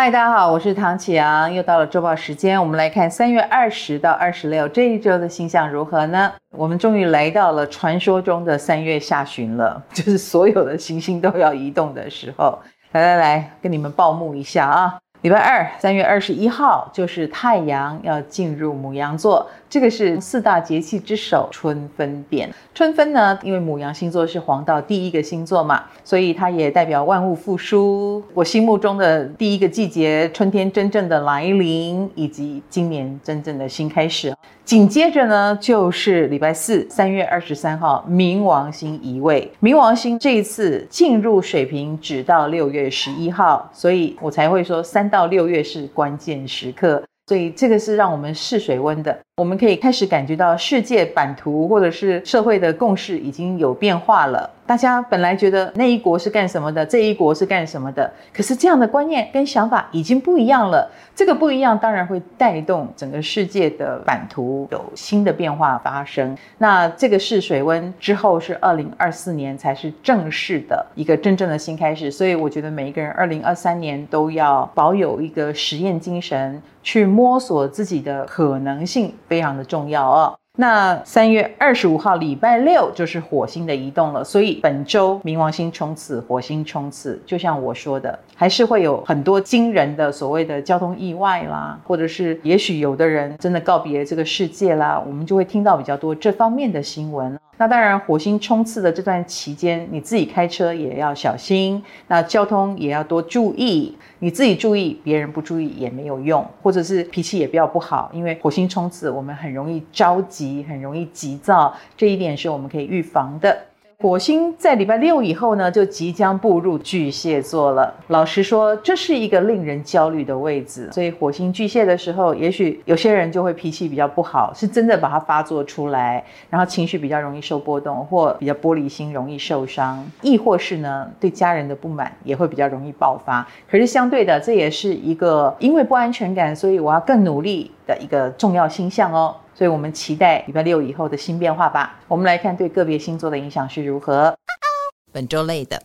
嗨，大家好，我是唐启阳，又到了周报时间，我们来看三月二十到二十六这一周的星象如何呢？我们终于来到了传说中的三月下旬了，就是所有的行星都要移动的时候。来来来，跟你们报幕一下啊！礼拜二，三月二十一号，就是太阳要进入母羊座。这个是四大节气之首，春分变。春分呢，因为母羊星座是黄道第一个星座嘛，所以它也代表万物复苏。我心目中的第一个季节，春天真正的来临，以及今年真正的新开始。紧接着呢，就是礼拜四，三月二十三号，冥王星移位。冥王星这一次进入水瓶，只到六月十一号，所以我才会说三到六月是关键时刻。所以这个是让我们试水温的，我们可以开始感觉到世界版图或者是社会的共识已经有变化了。大家本来觉得那一国是干什么的，这一国是干什么的，可是这样的观念跟想法已经不一样了。这个不一样，当然会带动整个世界的版图有新的变化发生。那这个试水温之后是二零二四年才是正式的一个真正的新开始。所以我觉得每一个人二零二三年都要保有一个实验精神，去摸索自己的可能性，非常的重要哦。那三月二十五号礼拜六就是火星的移动了，所以本周冥王星冲刺，火星冲刺，就像我说的，还是会有很多惊人的所谓的交通意外啦，或者是也许有的人真的告别这个世界啦，我们就会听到比较多这方面的新闻。那当然，火星冲刺的这段期间，你自己开车也要小心，那交通也要多注意。你自己注意，别人不注意也没有用，或者是脾气也不要不好，因为火星冲刺，我们很容易着急，很容易急躁，这一点是我们可以预防的。火星在礼拜六以后呢，就即将步入巨蟹座了。老实说，这是一个令人焦虑的位置。所以火星巨蟹的时候，也许有些人就会脾气比较不好，是真的把它发作出来，然后情绪比较容易受波动，或比较玻璃心，容易受伤，亦或是呢，对家人的不满也会比较容易爆发。可是相对的，这也是一个因为不安全感，所以我要更努力的一个重要星象哦。所以我们期待礼拜六以后的新变化吧。我们来看对个别星座的影响是如何。本周类的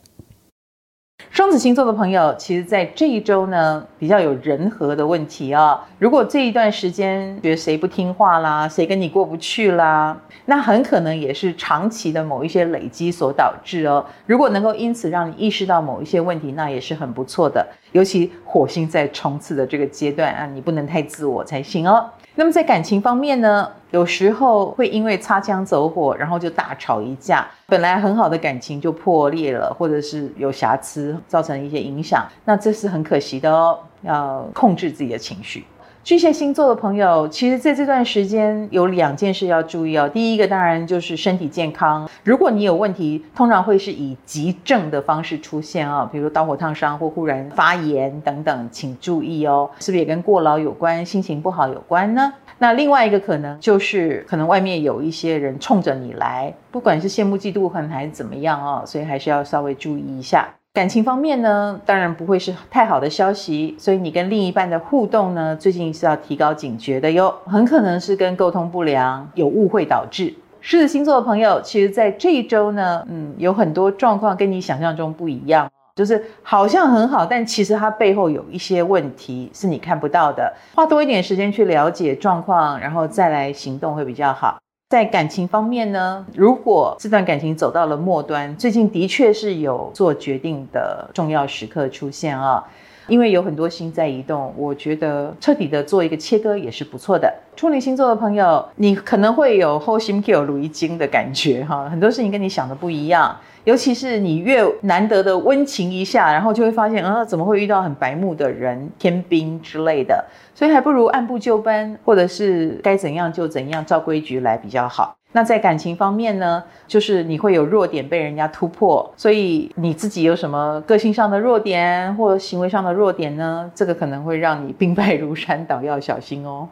双子星座的朋友，其实在这一周呢，比较有人和的问题啊、如果这一段时间觉得谁不听话啦，谁跟你过不去啦，那很可能也是长期的某一些累积所导致哦。如果能够因此让你意识到某一些问题，那也是很不错的。尤其火星在冲刺的这个阶段啊，你不能太自我才行哦。那么在感情方面呢，有时候会因为擦枪走火，然后就大吵一架，本来很好的感情就破裂了，或者是有瑕疵，造成一些影响，那这是很可惜的哦，要控制自己的情绪。巨蟹星座的朋友，其实在这段时间有两件事要注意哦。第一个当然就是身体健康，如果你有问题，通常会是以急症的方式出现啊、哦，比如刀火烫伤或忽然发炎等等，请注意哦。是不是也跟过劳有关，心情不好有关呢？那另外一个可能就是可能外面有一些人冲着你来，不管是羡慕嫉妒恨还是怎么样哦，所以还是要稍微注意一下。感情方面呢，当然不会是太好的消息，所以你跟另一半的互动呢，最近是要提高警觉的哟，很可能是跟沟通不良有误会导致。狮子星座的朋友，其实在这一周呢，嗯，有很多状况跟你想象中不一样，就是好像很好，但其实它背后有一些问题是你看不到的，花多一点时间去了解状况，然后再来行动会比较好。在感情方面呢，如果这段感情走到了末端，最近的确是有做决定的重要时刻出现啊，因为有很多心在移动，我觉得彻底的做一个切割也是不错的。处女星座的朋友，你可能会有后心 Q 如一惊的感觉哈，很多事情跟你想的不一样。尤其是你越难得的温情一下，然后就会发现，啊，怎么会遇到很白目的人、天兵之类的？所以还不如按部就班，或者是该怎样就怎样，照规矩来比较好。那在感情方面呢，就是你会有弱点被人家突破，所以你自己有什么个性上的弱点或行为上的弱点呢？这个可能会让你兵败如山倒，要小心哦。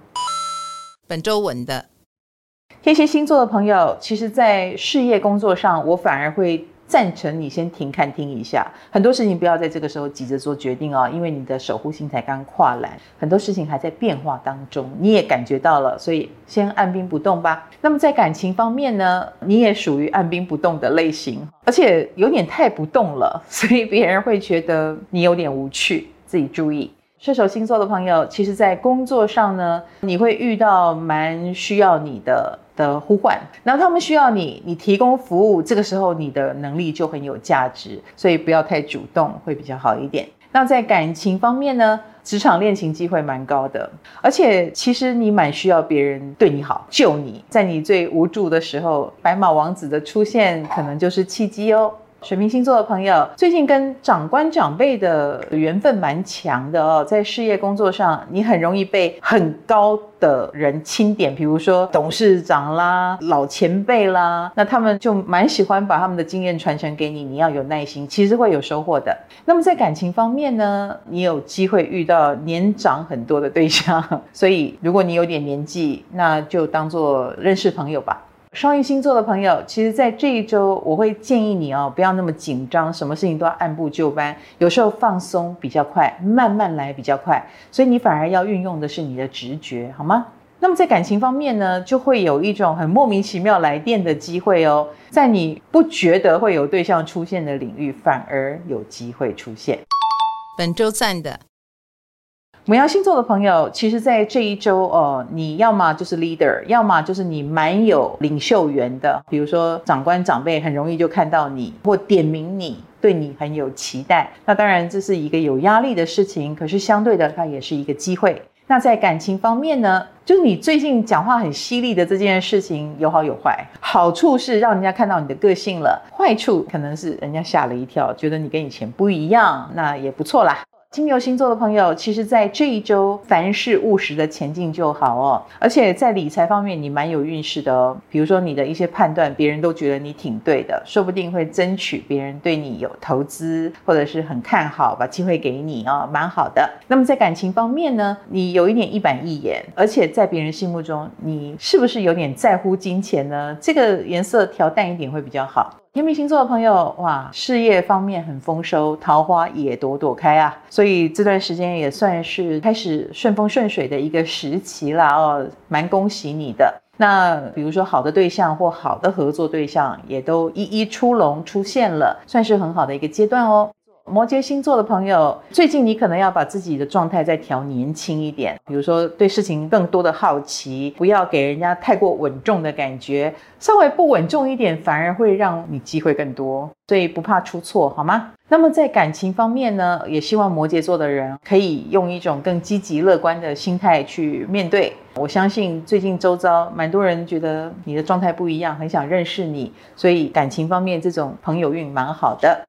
本周稳的天蝎星座的朋友，其实，在事业工作上，我反而会。赞成你先停看听一下，很多事情不要在这个时候急着做决定哦，因为你的守护星才刚跨栏，很多事情还在变化当中，你也感觉到了，所以先按兵不动吧。那么在感情方面呢，你也属于按兵不动的类型，而且有点太不动了，所以别人会觉得你有点无趣，自己注意。射手星座的朋友，其实在工作上呢，你会遇到蛮需要你的的呼唤，然后他们需要你，你提供服务，这个时候你的能力就很有价值，所以不要太主动，会比较好一点。那在感情方面呢，职场恋情机会蛮高的，而且其实你蛮需要别人对你好，救你，在你最无助的时候，白马王子的出现可能就是契机哦。水瓶星座的朋友，最近跟长官长辈的缘分蛮强的哦，在事业工作上，你很容易被很高的人钦点，比如说董事长啦、老前辈啦，那他们就蛮喜欢把他们的经验传承给你，你要有耐心，其实会有收获的。那么在感情方面呢，你有机会遇到年长很多的对象，所以如果你有点年纪，那就当做认识朋友吧。双鱼星座的朋友，其实，在这一周，我会建议你哦，不要那么紧张，什么事情都要按部就班，有时候放松比较快，慢慢来比较快，所以你反而要运用的是你的直觉，好吗？那么在感情方面呢，就会有一种很莫名其妙来电的机会哦，在你不觉得会有对象出现的领域，反而有机会出现。本周赞的。母羊星座的朋友，其实，在这一周，呃，你要么就是 leader，要么就是你蛮有领袖缘的。比如说，长官长辈很容易就看到你，或点名你，对你很有期待。那当然，这是一个有压力的事情，可是相对的，它也是一个机会。那在感情方面呢，就是你最近讲话很犀利的这件事情，有好有坏。好处是让人家看到你的个性了，坏处可能是人家吓了一跳，觉得你跟以前不一样，那也不错啦。金牛星座的朋友，其实，在这一周，凡事务实的前进就好哦。而且在理财方面，你蛮有运势的哦。比如说，你的一些判断，别人都觉得你挺对的，说不定会争取别人对你有投资，或者是很看好，把机会给你哦，蛮好的。那么在感情方面呢，你有一点一板一眼，而且在别人心目中，你是不是有点在乎金钱呢？这个颜色调淡一点会比较好。天秤星座的朋友，哇，事业方面很丰收，桃花也朵朵开啊，所以这段时间也算是开始顺风顺水的一个时期啦哦，蛮恭喜你的。那比如说好的对象或好的合作对象，也都一一出笼出现了，算是很好的一个阶段哦。摩羯星座的朋友，最近你可能要把自己的状态再调年轻一点，比如说对事情更多的好奇，不要给人家太过稳重的感觉，稍微不稳重一点，反而会让你机会更多，所以不怕出错，好吗？那么在感情方面呢，也希望摩羯座的人可以用一种更积极乐观的心态去面对。我相信最近周遭蛮多人觉得你的状态不一样，很想认识你，所以感情方面这种朋友运蛮好的。